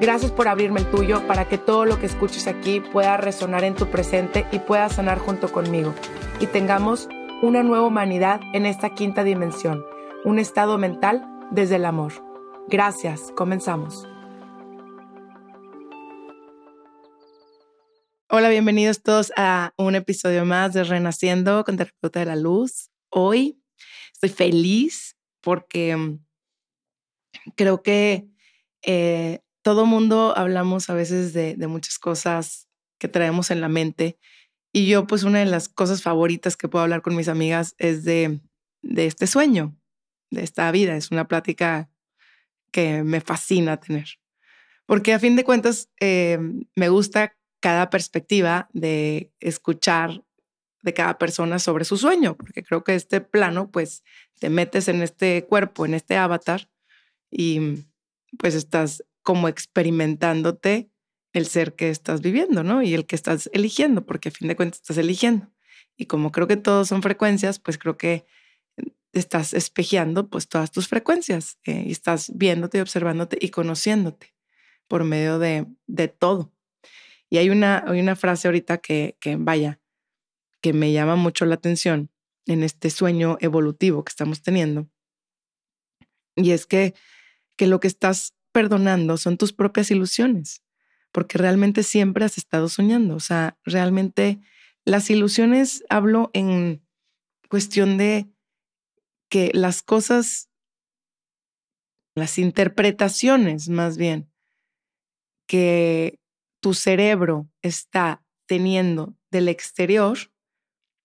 Gracias por abrirme el tuyo para que todo lo que escuches aquí pueda resonar en tu presente y pueda sanar junto conmigo y tengamos una nueva humanidad en esta quinta dimensión, un estado mental desde el amor. Gracias, comenzamos. Hola, bienvenidos todos a un episodio más de Renaciendo con Terapeuta de la Luz. Hoy estoy feliz porque creo que eh, todo mundo hablamos a veces de, muchas cosas que traemos en la mente. Y yo, pues, una de las cosas favoritas que puedo hablar con mis amigas es de, de este sueño, de esta vida. Es una plática que me fascina tener. Porque a fin de cuentas, eh, me gusta cada perspectiva de escuchar de cada persona sobre su sueño, porque creo que este plano, pues, te metes en este cuerpo, en este avatar, y pues estás como experimentándote el ser que estás viviendo, ¿no? Y el que estás eligiendo, porque a fin de cuentas estás eligiendo. Y como creo que todos son frecuencias, pues creo que estás espejeando pues todas tus frecuencias eh, y estás viéndote y observándote y conociéndote por medio de, de todo. Y hay una, hay una frase ahorita que, que, vaya, que me llama mucho la atención en este sueño evolutivo que estamos teniendo. Y es que, que lo que estás perdonando son tus propias ilusiones, porque realmente siempre has estado soñando. O sea, realmente las ilusiones hablo en cuestión de que las cosas, las interpretaciones más bien, que tu cerebro está teniendo del exterior,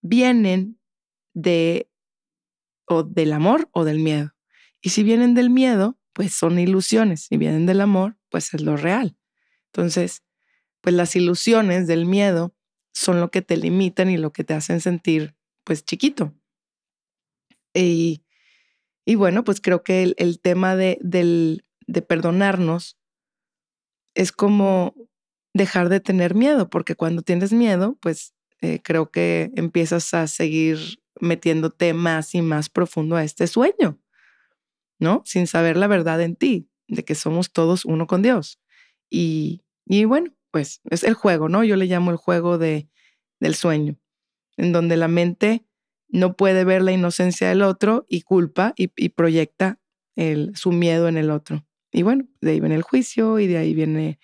vienen de o del amor o del miedo. Y si vienen del miedo, pues son ilusiones. Si vienen del amor, pues es lo real. Entonces, pues las ilusiones del miedo son lo que te limitan y lo que te hacen sentir pues chiquito. Y, y bueno, pues creo que el, tema de, del, de perdonarnos es como dejar de tener miedo, porque cuando tienes miedo, pues eh, creo que empiezas a seguir metiéndote más y más profundo a este sueño. Sin saber la verdad en ti, de que somos todos uno con Dios. Y, y bueno, pues es el juego, ¿no? Yo le llamo el juego de, del sueño, en donde la mente no puede ver la inocencia del otro y culpa y, proyecta el, su miedo en el otro. Y bueno, de ahí viene el juicio y de ahí viene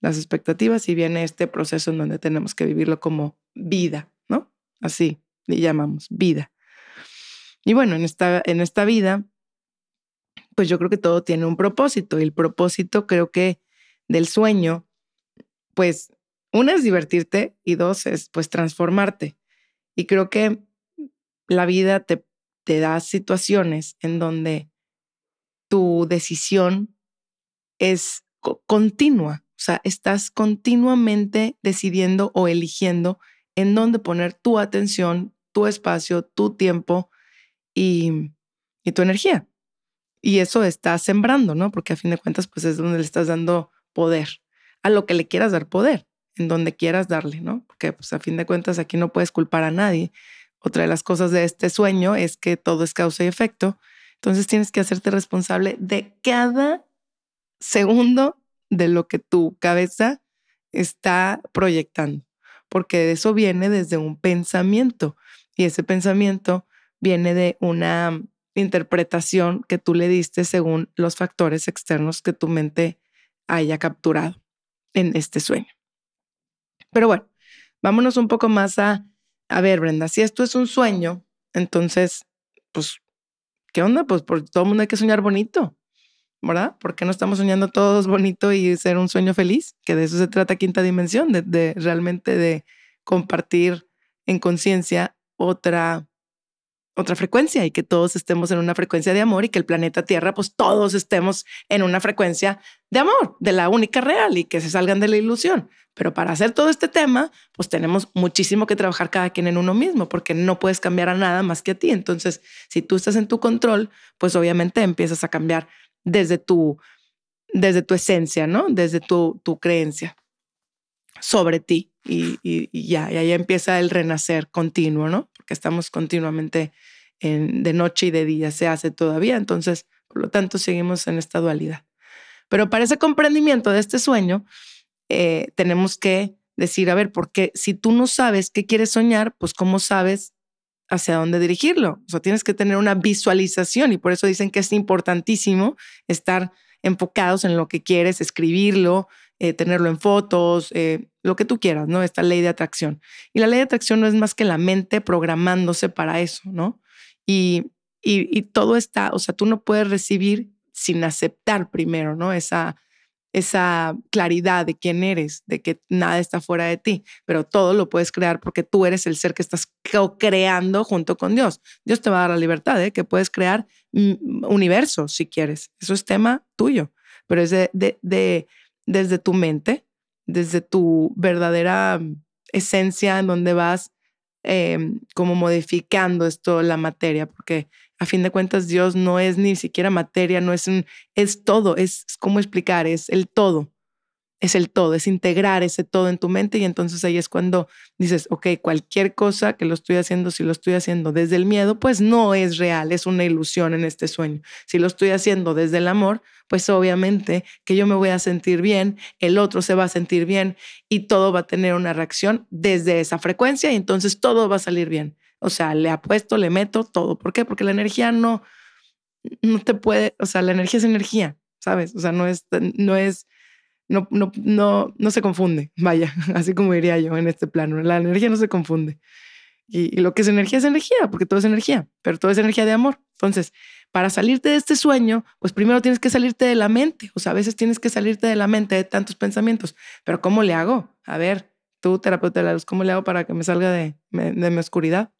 las expectativas y viene este proceso en donde tenemos que vivirlo como vida, ¿no? Así le llamamos vida. Y bueno, en esta, en esta vida pues yo creo que todo tiene un propósito y el propósito creo que del sueño, pues una es divertirte y dos es pues transformarte. Y creo que la vida te, te da situaciones en donde tu decisión es continua, o sea, estás continuamente decidiendo o eligiendo en dónde poner tu atención, tu espacio, tu tiempo y, y tu energía. Y eso está sembrando, ¿no? Porque a fin de cuentas, pues es donde le estás dando poder, a lo que le quieras dar poder, en donde quieras darle, ¿no? Porque pues a fin de cuentas aquí no puedes culpar a nadie. Otra de las cosas de este sueño es que todo es causa y efecto. Entonces tienes que hacerte responsable de cada segundo de lo que tu cabeza está proyectando, porque eso viene desde un pensamiento y ese pensamiento viene de una interpretación que tú le diste según los factores externos que tu mente haya capturado en este sueño. Pero bueno, vámonos un poco más a, a ver, Brenda, si esto es un sueño, entonces, pues, ¿qué onda? Pues por todo el mundo hay que soñar bonito, ¿verdad? ¿Por qué no estamos soñando todos bonito y ser un sueño feliz? Que de eso se trata quinta dimensión, de, de realmente de compartir en conciencia otra otra frecuencia y que todos estemos en una frecuencia de amor y que el planeta Tierra, pues todos estemos en una frecuencia de amor, de la única real y que se salgan de la ilusión. Pero para hacer todo este tema, pues tenemos muchísimo que trabajar cada quien en uno mismo, porque no puedes cambiar a nada más que a ti. Entonces, si tú estás en tu control, pues obviamente empiezas a cambiar desde tu, desde tu esencia, ¿no? Desde tu, tu creencia sobre ti y, y, ya, y ahí empieza el renacer continuo, ¿no? Porque estamos continuamente en, de noche y de día, se hace todavía, entonces, por lo tanto, seguimos en esta dualidad. Pero para ese comprendimiento de este sueño, eh, tenemos que decir, a ver, porque si tú no sabes qué quieres soñar, pues cómo sabes hacia dónde dirigirlo. O sea, tienes que tener una visualización y por eso dicen que es importantísimo estar enfocados en lo que quieres, escribirlo, eh, tenerlo en fotos, eh, lo que tú quieras, ¿no? Esta ley de atracción. Y la ley de atracción no es más que la mente programándose para eso, ¿no? Y, y, todo está, o sea, tú no puedes recibir sin aceptar primero, ¿no? Esa, esa claridad de quién eres, de que nada está fuera de ti, pero todo lo puedes crear porque tú eres el ser que estás creando junto con Dios. Dios te va a dar la libertad, ¿eh? Que puedes crear mm, universos si quieres. Eso es tema tuyo, pero es de, de desde tu mente, desde tu verdadera esencia en donde vas em, como modificando esto, la materia, porque a fin de cuentas Dios no es ni siquiera materia, no es un, es todo, es, es como explicar, es el todo es el todo, es integrar ese todo en tu mente y entonces ahí es cuando dices, ok, cualquier cosa que lo estoy haciendo, si lo estoy haciendo desde el miedo, pues no es real, es una ilusión en este sueño. Si lo estoy haciendo desde el amor, pues obviamente que yo me voy a sentir bien, el otro se va a sentir bien y todo va a tener una reacción desde esa frecuencia y entonces todo va a salir bien. O sea, le apuesto, le meto todo. ¿Por qué? Porque la energía no, no te puede, o sea, la energía es energía, ¿sabes? O sea, no es, no es no, no, no, no se confunde, vaya, así como diría yo en este plano. La energía no se confunde. Y, lo que es energía es energía, porque todo es energía, pero todo es energía de amor. Entonces, para salirte de este sueño, pues primero tienes que salirte de la mente. O sea, a veces tienes que salirte de la mente de tantos pensamientos. Pero ¿cómo le hago? A ver, tú, terapeuta de la luz, ¿cómo le hago para que me salga de, de mi oscuridad?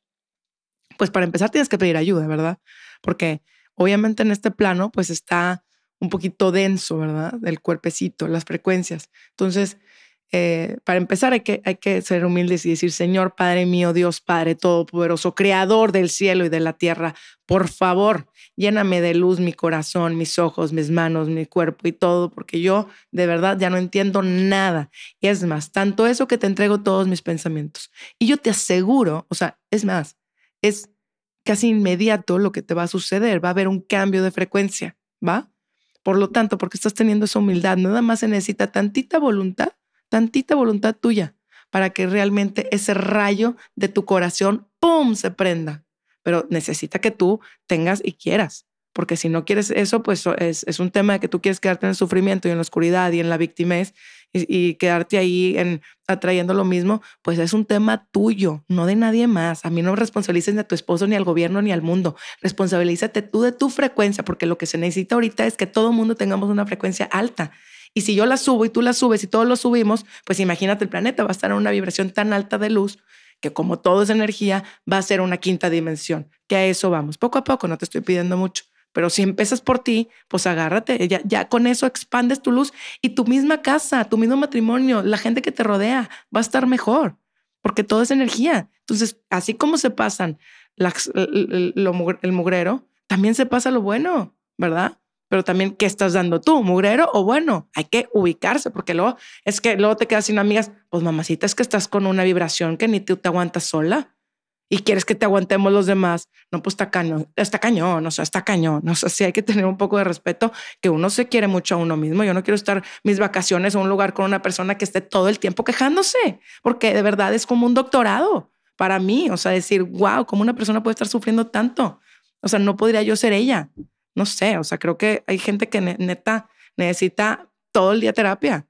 Pues para empezar tienes que pedir ayuda, ¿verdad? Porque obviamente en este plano, pues está un poquito denso, ¿verdad? Del cuerpecito, las frecuencias. Entonces, eh, para empezar hay que, hay que ser humildes y decir, Señor Padre mío, Dios Padre Todopoderoso, Creador del cielo y de la tierra, por favor, lléname de luz mi corazón, mis ojos, mis manos, mi cuerpo y todo, porque yo de verdad ya no entiendo nada. Y es más, tanto eso que te entrego todos mis pensamientos. Y yo te aseguro, o sea, es más, es casi inmediato lo que te va a suceder, va a haber un cambio de frecuencia, ¿va? Por lo tanto, porque estás teniendo esa humildad, nada más se necesita tantita voluntad, tantita voluntad tuya para que realmente ese rayo de tu corazón, ¡pum!, se prenda. Pero necesita que tú tengas y quieras porque si no quieres eso, pues es, es, un tema de que tú quieres quedarte en el sufrimiento y en la oscuridad y en la victimez y, y, quedarte ahí en, atrayendo lo mismo, pues es un tema tuyo, no de nadie más. A mí no responsabilices ni a tu esposo, ni al gobierno, ni al mundo. Responsabilízate tú de tu frecuencia, porque lo que se necesita ahorita es que todo mundo tengamos una frecuencia alta. Y si yo la subo y tú la subes y todos lo subimos, pues imagínate el planeta va a estar en una vibración tan alta de luz que como todo es energía, va a ser una quinta dimensión, que a eso vamos. Poco a poco, no te estoy pidiendo mucho. Pero si empiezas por ti, pues agárrate, ya, con eso expandes tu luz y tu misma casa, tu mismo matrimonio, la gente que te rodea va a estar mejor, porque todo es energía. Entonces, así como se pasan el, el mugrero, también se pasa lo bueno, ¿verdad? Pero también, ¿qué estás dando tú, mugrero o bueno? Hay que ubicarse, porque luego es que luego te quedas sin amigas, pues mamacita, es que estás con una vibración que ni tú te aguantas sola y quieres que te aguantemos los demás, no, pues está cañón, está cañón, o sea, está cañón, o sea, sí hay que tener un poco de respeto, que uno se quiere mucho a uno mismo, yo no quiero estar mis vacaciones en un lugar con una persona que esté todo el tiempo quejándose, porque de verdad es como un doctorado para mí, o sea, decir, wow, ¿cómo una persona puede estar sufriendo tanto? O sea, no podría yo ser ella, no sé, o sea, creo que hay gente que neta necesita todo el día terapia,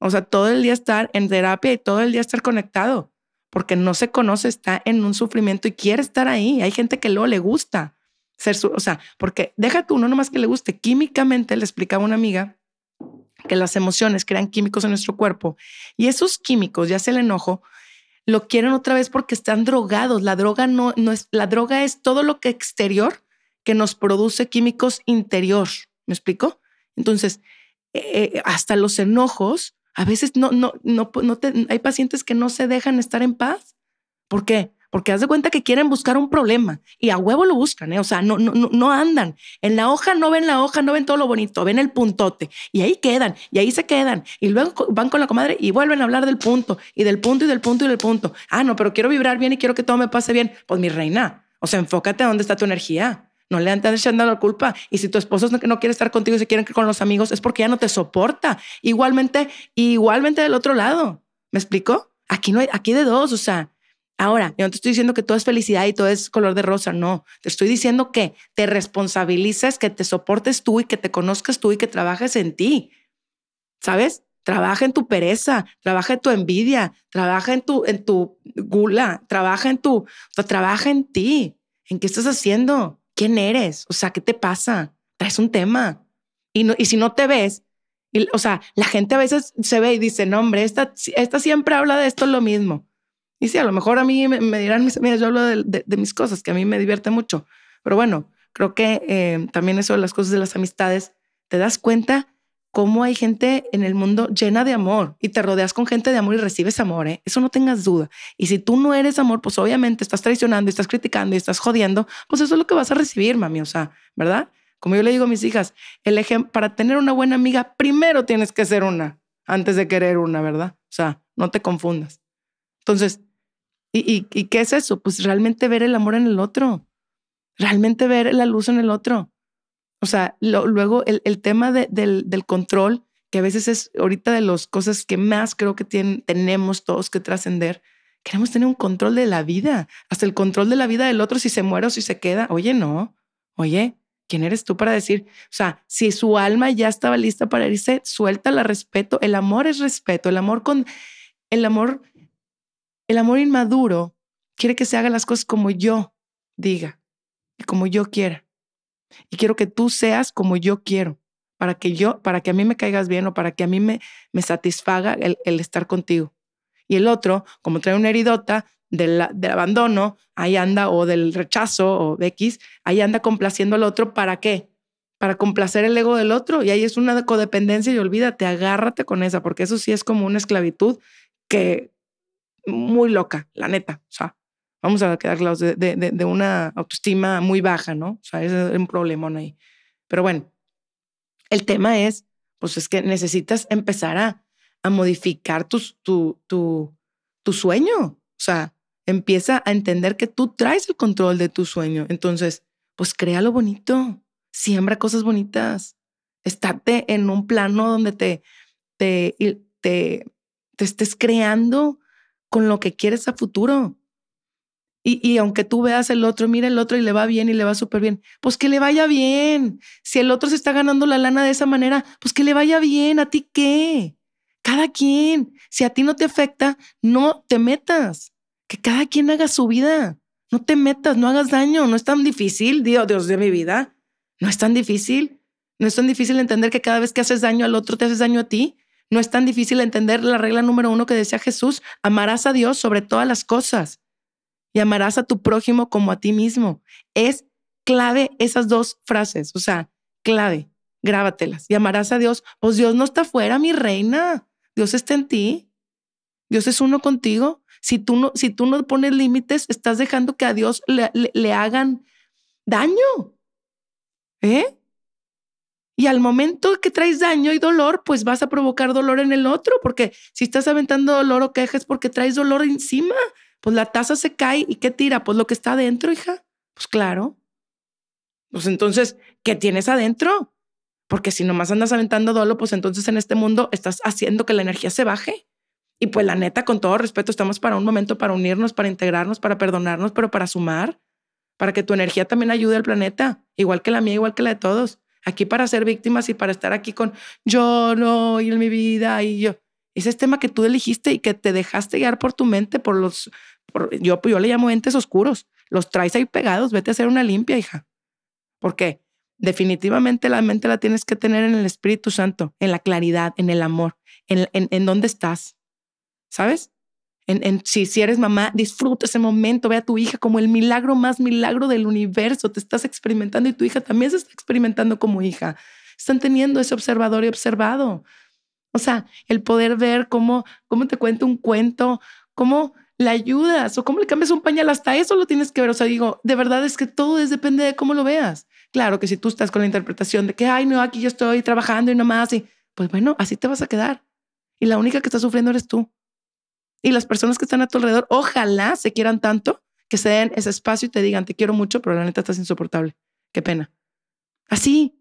o sea, todo el día estar en terapia y todo el día estar conectado porque no se conoce, está en un sufrimiento y quiere estar ahí. Hay gente que luego le gusta ser su, o sea, porque deja tú, no nomás que le guste, químicamente le explicaba una amiga que las emociones crean químicos en nuestro cuerpo y esos químicos, ya sea el enojo, lo quieren otra vez porque están drogados. La droga no, no es, la droga es todo lo que exterior que nos produce químicos interior. ¿Me explico? Entonces, eh, eh, hasta los enojos, a veces no, no, no, no hay pacientes que no se dejan estar en paz. ¿Por qué? porque haz de cuenta que quieren buscar un problema y a huevo lo buscan, ¿eh? o sea, no, no, no andan. En la hoja no ven la hoja, no ven todo lo bonito, ven el puntote y ahí quedan y ahí se quedan y luego van con la comadre y vuelven a hablar del punto y del punto y del punto y del punto. Ah, no, pero quiero vibrar bien y quiero que todo me pase bien. Pues mi reina, o sea, enfócate a dónde está tu energía. No le antes echando la culpa. Y si tu esposo no, quiere estar contigo y se quieren que con los amigos, es porque ya no te soporta. Igualmente, igualmente del otro lado. ¿Me explico? Aquí no hay, aquí de dos. O sea, Ahora, yo no te estoy diciendo que todo es felicidad y todo es color de rosa, no. Te estoy diciendo que te responsabilices, que te soportes tú y que te conozcas tú y que trabajes en ti. ¿Sabes? Trabaja en tu pereza, trabaja en tu envidia, trabaja en tu, en tu gula, trabaja en tu, trabaja en ti. ¿En qué estás haciendo? ¿Quién eres? O sea, ¿qué te pasa? Traes un tema. Y, no, y si no te ves, y, o sea, la gente a veces se ve y dice, no, hombre, esta, esta siempre habla de esto lo mismo. Y sí, a lo mejor a mí me, dirán mis amigas, yo hablo de, mis cosas, que a mí me divierte mucho. Pero bueno, creo que eh, también eso de las cosas de las amistades, te das cuenta cómo hay gente en el mundo llena de amor y te rodeas con gente de amor y recibes amor, ¿eh? Eso no tengas duda. Y si tú no eres amor, pues obviamente estás traicionando, estás criticando y estás jodiendo, pues eso es lo que vas a recibir, mami, o sea, ¿verdad? Como yo le digo a mis hijas, el para tener una buena amiga, primero tienes que ser una antes de querer una, ¿verdad? O sea, no te confundas. Entonces, ¿y, qué es eso? Pues realmente ver el amor en el otro, realmente ver la luz en el otro. O sea, luego el, tema del, control, que a veces es ahorita de las cosas que más creo que tenemos todos que trascender. Queremos tener un control de la vida, hasta el control de la vida del otro, si se muere o si se queda. Oye, no. Oye, ¿quién eres tú para decir? O sea, si su alma ya estaba lista para irse, suéltala respeto. El amor es respeto. El amor con el amor el amor inmaduro quiere que se hagan las cosas como yo diga y como yo quiera. Y quiero que tú seas como yo quiero, para que yo, para que a mí me caigas bien o para que a mí me, me satisfaga el, estar contigo. Y el otro, como trae una heridota del, del abandono, ahí anda, o del rechazo o de X, ahí anda complaciendo al otro, ¿para qué? Para complacer el ego del otro. Y ahí es una codependencia y olvídate, agárrate con esa, porque eso sí es como una esclavitud que, muy loca, la neta. O sea, vamos a quedar claros de, de, una autoestima muy baja, ¿no? O sea, es un problemón ahí. Pero bueno, el tema es, pues es que necesitas empezar a, a modificar tu, tu, tu, tu sueño. O sea, empieza a entender que tú traes el control de tu sueño. Entonces, pues crea lo bonito, siembra cosas bonitas, estate en un plano donde te, te, te estés creando con lo que quieres a futuro. Y, aunque tú veas el otro, mira el otro y le va bien y le va súper bien, pues que le vaya bien. Si el otro se está ganando la lana de esa manera, pues que le vaya bien. ¿A ti qué? Cada quien. Si a ti no te afecta, no te metas. Que cada quien haga su vida. No te metas, no hagas daño. No es tan difícil, Dios, Dios de mi vida. No es tan difícil. No es tan difícil entender que cada vez que haces daño al otro, te haces daño a ti. No es tan difícil entender la regla número uno que decía Jesús, amarás a Dios sobre todas las cosas y amarás a tu prójimo como a ti mismo. Es clave esas dos frases, o sea, clave, grábatelas. Y amarás a Dios, pues Dios no está fuera, mi reina, Dios está en ti, Dios es uno contigo. Si tú no, si tú no pones límites, estás dejando que a Dios le, le hagan daño. ¿Eh? Y al momento que traes daño y dolor, pues vas a provocar dolor en el otro, porque si estás aventando dolor o quejas porque traes dolor encima, pues la taza se cae y ¿qué tira? Pues lo que está adentro, hija. Pues claro. Pues entonces, ¿qué tienes adentro? Porque si nomás andas aventando dolor, pues entonces en este mundo estás haciendo que la energía se baje. Y pues la neta, con todo respeto, estamos para un momento para unirnos, para integrarnos, para perdonarnos, pero para sumar, para que tu energía también ayude al planeta, igual que la mía, igual que la de todos aquí para ser víctimas y para estar aquí con yo no y en mi vida y yo. Ese es tema que tú elegiste y que te dejaste guiar por tu mente, por los, yo, yo le llamo entes oscuros. Los traes ahí pegados, vete a hacer una limpia, hija. ¿Por qué? Definitivamente la mente la tienes que tener en el Espíritu Santo, en la claridad, en el amor, en, en, en dónde estás. ¿Sabes? En, en, si, si eres mamá, disfruta ese momento, ve a tu hija como el milagro más milagro del universo. Te estás experimentando y tu hija también se está experimentando como hija. Están teniendo ese observador y observado. O sea, el poder ver cómo, cómo te cuenta un cuento, cómo le ayudas o cómo le cambias un pañal, hasta eso lo tienes que ver. O sea, digo, de verdad es que todo es, depende de cómo lo veas. Claro que si tú estás con la interpretación de que, ay, no, aquí yo estoy trabajando y nomás, y pues bueno, así te vas a quedar. Y la única que está sufriendo eres tú. Y las personas que están a tu alrededor, ojalá se quieran tanto que se den ese espacio y te digan, te quiero mucho, pero la neta estás insoportable. Qué pena. Así.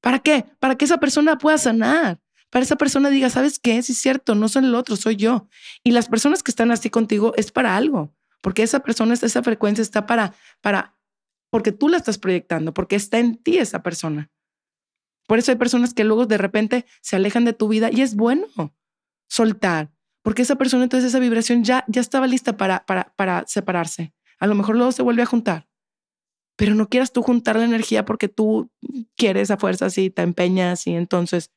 ¿Para qué? Para que esa persona pueda sanar para esa persona diga, ¿sabes qué? Sí es cierto, no son el otro, soy yo. Y las personas que están así contigo es para algo, porque esa persona, esa frecuencia está para, para, porque tú la estás proyectando, porque está en ti esa persona. Por eso hay personas que luego de repente se alejan de tu vida y es bueno soltar, porque esa persona entonces esa vibración ya, ya estaba lista para, para, para separarse. A lo mejor luego se vuelve a juntar, pero no quieras tú juntar la energía porque tú quieres a fuerza y te empeñas y entonces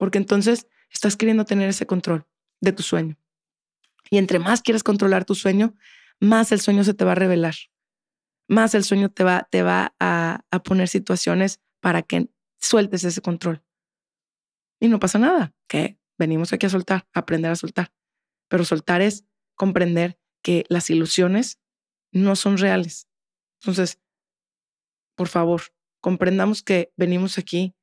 porque entonces estás queriendo tener ese control de tu sueño. Y entre más quieres controlar tu sueño, más el sueño se te va a revelar, más el sueño te va, te va a, a poner situaciones para que sueltes ese control. Y no pasa nada, que venimos aquí a soltar, aprender a soltar. Pero soltar es comprender que las ilusiones no son reales. Entonces, por favor, comprendamos que venimos aquí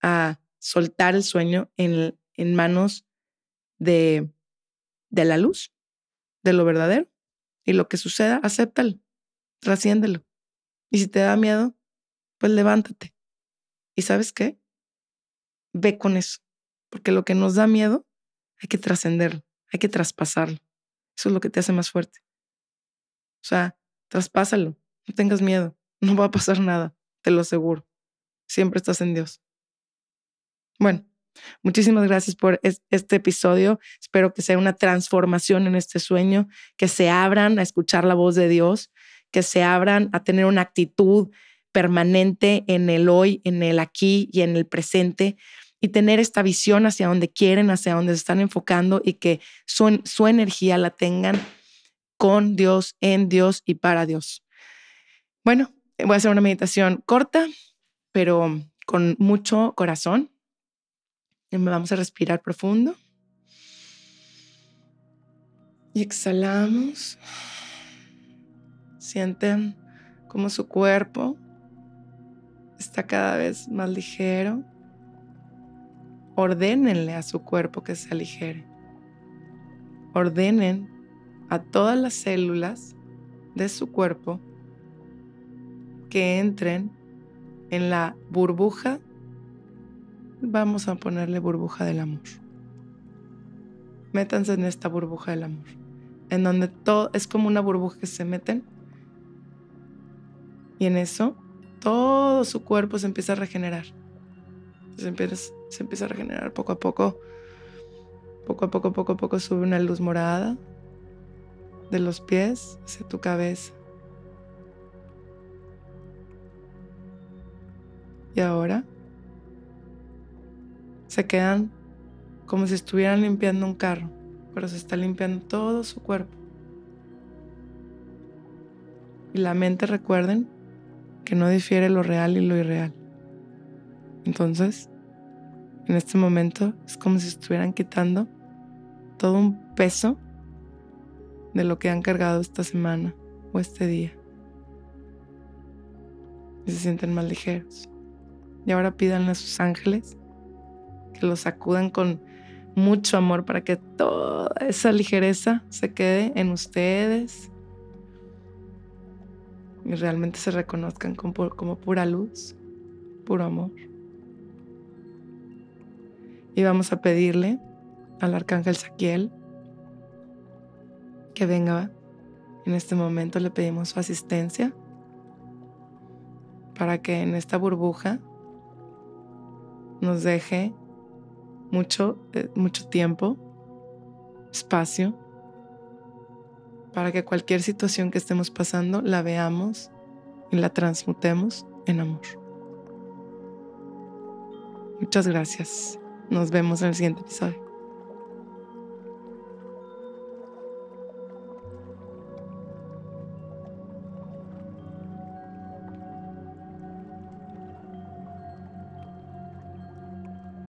a soltar el sueño en, en manos de, de la luz, de lo verdadero. Y lo que suceda, acéptalo, trasciéndelo. Y si te da miedo, pues levántate. ¿Y sabes qué? Ve con eso. Porque lo que nos da miedo, hay que trascenderlo, hay que traspasarlo. Eso es lo que te hace más fuerte. O sea, traspásalo, no tengas miedo, no va a pasar nada, te lo aseguro. Siempre estás en Dios. Bueno, muchísimas gracias por este episodio. Espero que sea una transformación en este sueño, que se abran a escuchar la voz de Dios, que se abran a tener una actitud permanente en el hoy, en el aquí y en el presente y tener esta visión hacia donde quieren, hacia donde se están enfocando y que su, su energía la tengan con Dios, en Dios y para Dios. Bueno, voy a hacer una meditación corta, pero con mucho corazón Vamos a respirar profundo. Y exhalamos. Sienten como su cuerpo está cada vez más ligero. Ordénenle a su cuerpo que se aligere. Ordenen a todas las células de su cuerpo que entren en la burbuja vamos a ponerle burbuja del amor. Métanse en esta burbuja del amor, en donde todo es como una burbuja que se meten y en eso todo su cuerpo se empieza a regenerar. Se empieza, a regenerar poco a poco. Poco a poco, poco a poco sube una luz morada de los pies hacia tu cabeza. Y ahora se quedan como si estuvieran limpiando un carro, pero se está limpiando todo su cuerpo. Y la mente, recuerden, que no difiere lo real y lo irreal. Entonces, en este momento es como si estuvieran quitando todo un peso de lo que han cargado esta semana o este día. Y se sienten más ligeros. Y ahora pídanle a sus ángeles que los sacudan con mucho amor para que toda esa ligereza se quede en ustedes y realmente se reconozcan como, como pura luz, puro amor. Y vamos a pedirle al arcángel Saquiel que venga en este momento, le pedimos su asistencia para que en esta burbuja nos deje mucho, eh, mucho tiempo espacio para que cualquier situación que estemos pasando la veamos y la transmutemos en amor. Muchas gracias. Nos vemos en el siguiente episodio.